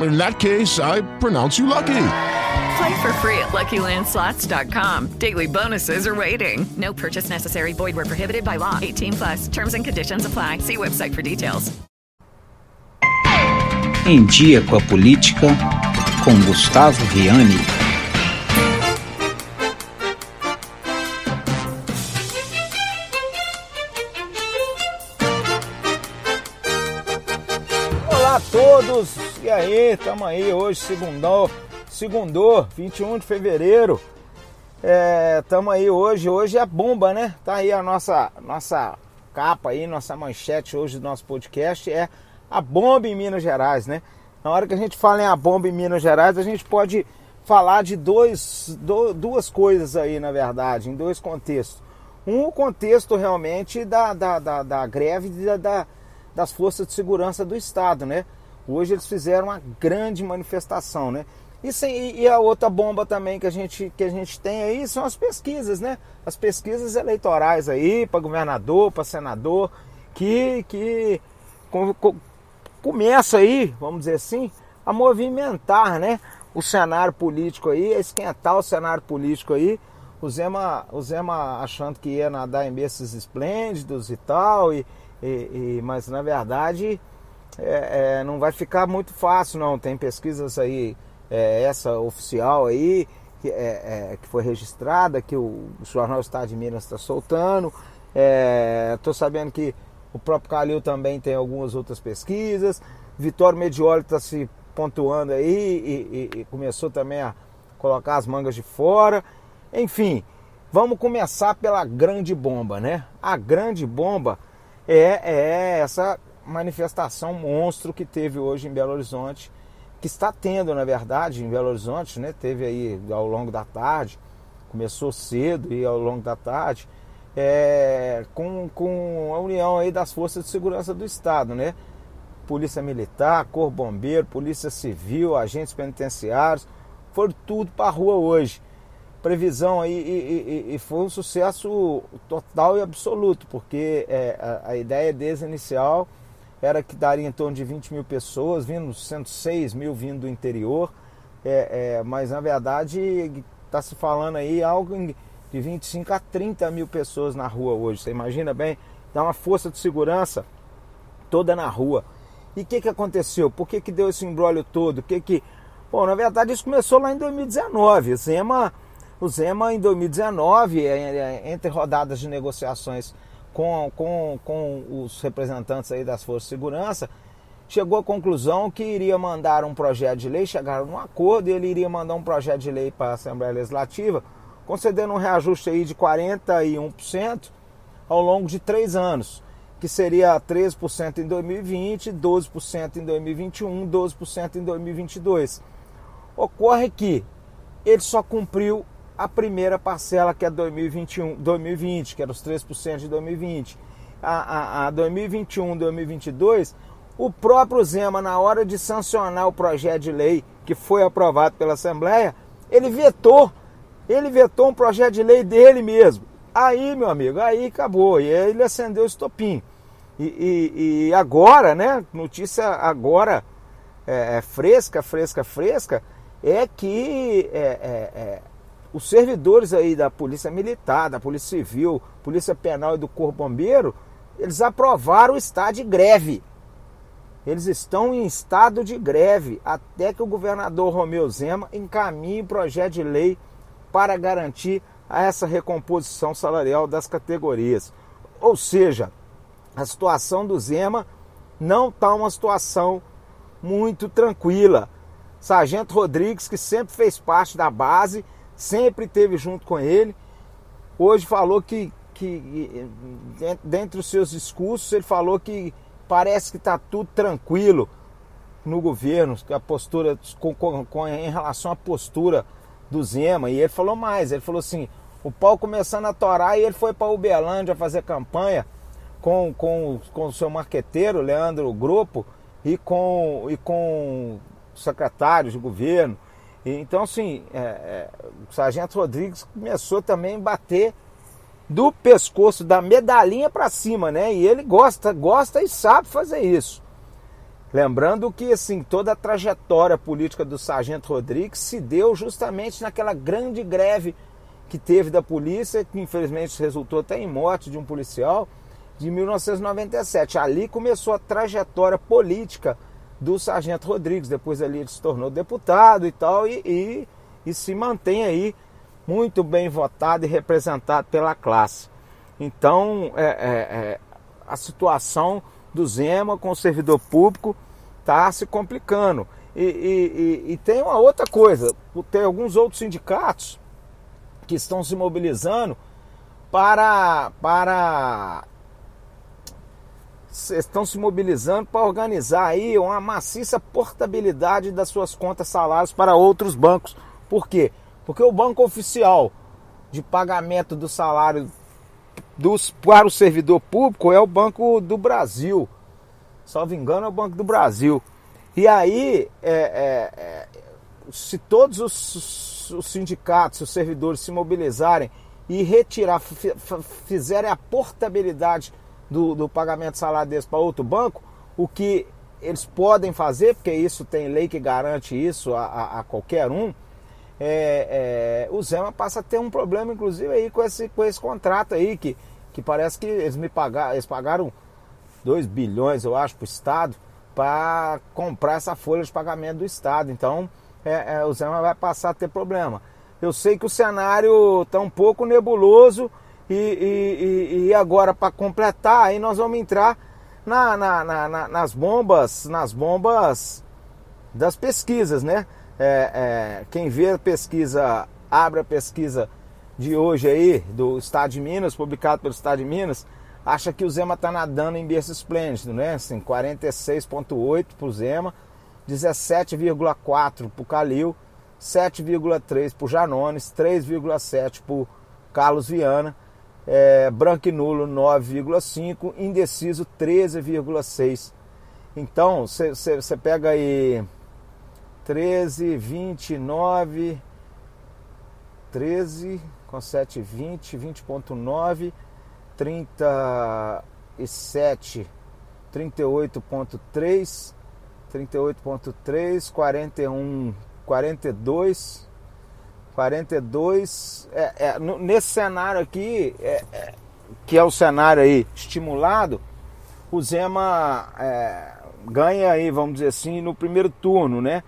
in that case, I pronounce you lucky. Play for free at LuckyLandSlots.com. Daily bonuses are waiting. No purchase necessary. Void were prohibited by law. 18 plus. Terms and conditions apply. See website for details. Em Dia com a Política, com Gustavo Riani. todos! E aí, tamo aí hoje, segundou, segundou, 21 de fevereiro. É, tamo aí hoje, hoje é bomba, né? Tá aí a nossa, nossa capa aí, nossa manchete hoje do nosso podcast é a bomba em Minas Gerais, né? Na hora que a gente fala em a bomba em Minas Gerais, a gente pode falar de dois, do, duas coisas aí, na verdade, em dois contextos. Um, o contexto realmente da, da, da, da greve da, da, das forças de segurança do Estado, né? Hoje eles fizeram uma grande manifestação, né? E, sem, e a outra bomba também que a, gente, que a gente tem aí são as pesquisas, né? As pesquisas eleitorais aí, para governador, para senador, que, que com, com, começa aí, vamos dizer assim, a movimentar, né? O cenário político aí, a esquentar o cenário político aí. O Zema, o Zema achando que ia nadar em berços esplêndidos e tal, e, e, e mas na verdade é, é, não vai ficar muito fácil não. Tem pesquisas aí, é, essa oficial aí, que, é, é, que foi registrada, que o, Jornal Estado de Minas está soltando. Estou é, sabendo que o próprio Calil também tem algumas outras pesquisas. Vitório Medioli está se pontuando aí e, e, e começou também a colocar as mangas de fora. Enfim, vamos começar pela grande bomba, né? A grande bomba é, é essa manifestação monstro que teve hoje em Belo Horizonte, que está tendo, na verdade, em Belo Horizonte, né? Teve aí ao longo da tarde, começou cedo e ao longo da tarde, é, com, com a união aí das forças de segurança do Estado, né? Polícia Militar, Cor Bombeiro, Polícia Civil, agentes penitenciários, foram tudo para a rua hoje. Previsão aí, e, e, e, foi um sucesso total e absoluto, porque é, a, a ideia deles inicial era que daria em torno de 20 mil pessoas, vindo 106 mil vindo do interior, é, é, mas na verdade está se falando aí algo de 25 a 30 mil pessoas na rua hoje. Você imagina bem? Dá uma força de segurança toda na rua. E o que, que aconteceu? Por que, que deu esse embrólio todo? que que... Bom, na verdade isso começou lá em 2019. O Zema, o Zema em 2019, é, é, entre rodadas de negociações com, com, com os representantes aí das forças de segurança, chegou à conclusão que iria mandar um projeto de lei, chegaram num acordo e ele iria mandar um projeto de lei para a Assembleia Legislativa, concedendo um reajuste aí de 41% ao longo de três anos, que seria 13% em 2020, 12% em 2021, 12% em 2022. Ocorre que ele só cumpriu a primeira parcela que é 2021, 2020, que era os 3% de 2020. A, a, a 2021, 2022, o próprio Zema, na hora de sancionar o projeto de lei que foi aprovado pela Assembleia, ele vetou, ele vetou um projeto de lei dele mesmo. Aí, meu amigo, aí acabou. E aí ele acendeu o estopim. E, e, e agora, né? Notícia agora é, é, fresca, fresca, fresca, é que é, é, é os servidores aí da Polícia Militar, da Polícia Civil, Polícia Penal e do Corpo Bombeiro, eles aprovaram o estado de greve. Eles estão em estado de greve até que o governador Romeu Zema encaminhe projeto de lei para garantir essa recomposição salarial das categorias. Ou seja, a situação do Zema não está uma situação muito tranquila. Sargento Rodrigues, que sempre fez parte da base, sempre esteve junto com ele, hoje falou que, que dentre os seus discursos, ele falou que parece que está tudo tranquilo no governo, a postura com, com, com, em relação à postura do Zema. E ele falou mais, ele falou assim, o pau começando a torar e ele foi para Uberlândia fazer campanha com, com, com o seu marqueteiro, Leandro Grupo, e com, e com secretários de governo. Então, assim, é, é, o Sargento Rodrigues começou também a bater do pescoço, da medalhinha para cima, né? E ele gosta, gosta e sabe fazer isso. Lembrando que assim, toda a trajetória política do Sargento Rodrigues se deu justamente naquela grande greve que teve da polícia, que infelizmente resultou até em morte de um policial, de 1997. Ali começou a trajetória política do Sargento Rodrigues. Depois ali ele se tornou deputado e tal, e, e, e se mantém aí muito bem votado e representado pela classe. Então, é, é, é, a situação do Zema com o servidor público está se complicando. E, e, e, tem uma outra coisa: tem alguns outros sindicatos que estão se mobilizando para, para estão se mobilizando para organizar aí uma maciça portabilidade das suas contas salários para outros bancos. Por quê? Porque o banco oficial de pagamento do salário dos, para o servidor público é o Banco do Brasil. Salvo engano, é o Banco do Brasil. E aí, é, é, é, se todos os, os, sindicatos, os servidores se mobilizarem e retirar, fizerem a portabilidade do, do pagamento de salário deles para outro banco, o que eles podem fazer, porque isso tem lei que garante isso a, a, a qualquer um, é, é, o Zema passa a ter um problema, inclusive, aí com esse, com esse contrato aí, que, que parece que eles me pagaram, eles pagaram 2 bilhões, eu acho, para o Estado, para comprar essa folha de pagamento do Estado. Então, é, é, o Zema vai passar a ter problema. Eu sei que o cenário está um pouco nebuloso e, e, e agora para completar, aí nós vamos entrar na, na, na, nas bombas, nas bombas das pesquisas, né? É, é, quem vê a pesquisa, abre a pesquisa de hoje aí, do Estado de Minas, publicado pelo Estado de Minas, acha que o Zema está nadando em berço esplêndido, né? Assim, 46,8 para o Zema, 17,4 para o Calil, 7,3 para o Janones, 3,7 para o Carlos Viana, é, branco e nulo 9,5, indeciso 13,6. Então, você pega aí 13, 29, 13 com 7, 20, 20,9, 37, 38,3, 38,3, 41, 42, 42. É, é, nesse cenário aqui, é, é, que é o cenário aí estimulado, o Zema é, ganha aí, vamos dizer assim, no primeiro turno, né?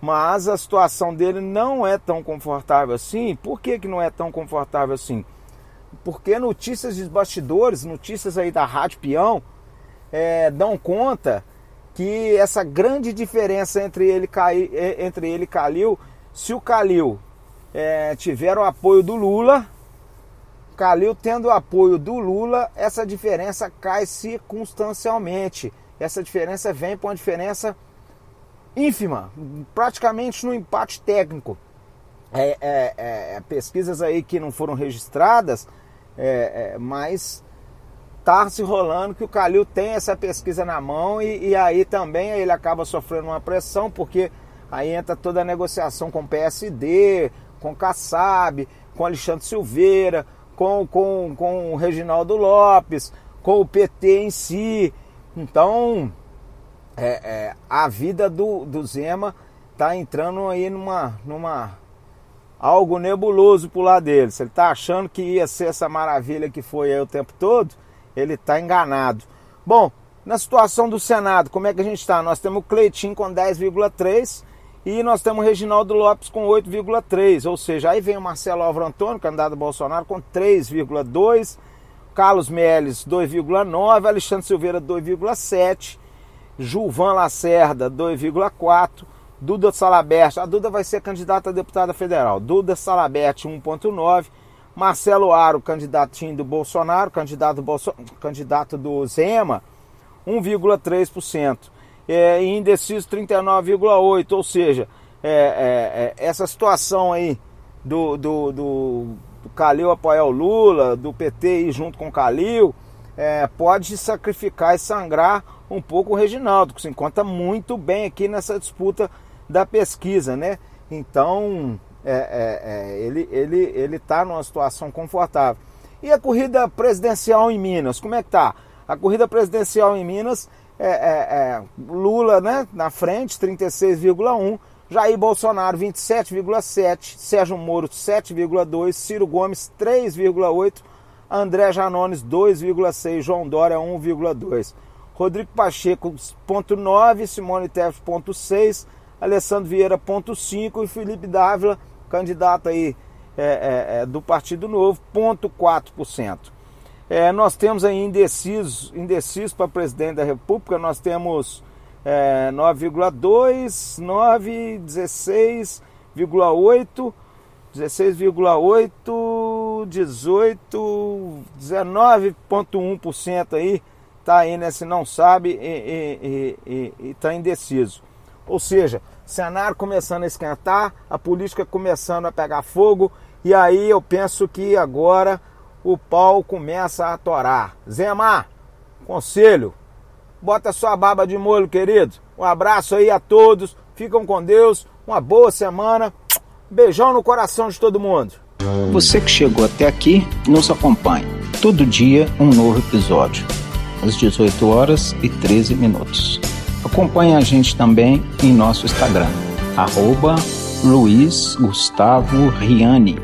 mas a situação dele não é tão confortável assim. Por que, que não é tão confortável assim? Porque notícias de bastidores, notícias aí da Rádio Peão, é, dão conta que essa grande diferença entre ele, entre ele e Calil, se o Calil é, tiver o apoio do Lula, Calil tendo apoio do Lula, essa diferença cai circunstancialmente. Essa diferença vem para uma diferença ínfima, praticamente no empate técnico. É, é, é, é, pesquisas aí que não foram registradas, é, mas tá se rolando que o Calil tem essa pesquisa na mão e, e, aí também ele acaba sofrendo uma pressão, porque aí entra toda a negociação com o PSD, com Kassab, com Alexandre Silveira, com, com, com o Reginaldo Lopes, com o PT em si. Então, é, é, a vida do, do Zema tá entrando aí numa, numa algo nebuloso pro lado dele. Se ele tá achando que ia ser essa maravilha que foi aí o tempo todo, ele tá enganado. Bom, na situação do Senado, como é que a gente está? Nós temos o Cleitinho com 10,3 e nós temos o Reginaldo Lopes com 8,3, ou seja, aí vem o Marcelo Álvaro Antônio, candidato do Bolsonaro, com 3,2, Carlos Melles 2,9, Alexandre Silveira 2,7, Gilvan Lacerda 2,4, Duda Salabert, a Duda vai ser candidata a deputada federal, Duda Salabert 1,9, Marcelo Aro, candidatinho do Bolsonaro, candidato, Bolso, candidato do Zema, 1,3%. É, e indeciso 39,8%, ou seja, é, é, é, essa situação aí do, do, do, do Calil apoiar o Lula, do PT ir junto com o Calil, é, pode sacrificar e sangrar um pouco o Reginaldo, que se encontra muito bem aqui nessa disputa da pesquisa, né? Então, é, é, é, ele ele ele está numa situação confortável. E a corrida presidencial em Minas, como é que tá? A corrida presidencial em Minas é, é, é Lula, né, na frente, 36,1, Jair Bolsonaro 27,7, Sérgio Moro 7,2, Ciro Gomes 3,8, André Janones 2,6, João Dória 1,2. Rodrigo Pacheco, ponto 9, Simone Tebet, ponto 6, Alessandro Vieira, ponto 5 e Felipe Dávila, candidato aí é, é, é, do Partido Novo, ponto 4%. É, nós temos aí indecisos, indecisos para presidente da República, nós temos é, 9,2, 9, 16,8, 16,8, 18, 19,1% aí está aí, né? Se não sabe e está indeciso. Ou seja, cenário começando a esquentar, a política começando a pegar fogo, e aí eu penso que agora o pau começa a torar. Zema, conselho, bota sua barba de molho, querido. Um abraço aí a todos, ficam com Deus, uma boa semana, beijão no coração de todo mundo. Você que chegou até aqui, nos acompanhe. Todo dia um novo episódio às 18 horas e 13 minutos. Acompanhe a gente também em nosso Instagram, arroba Luiz Gustavo Riani.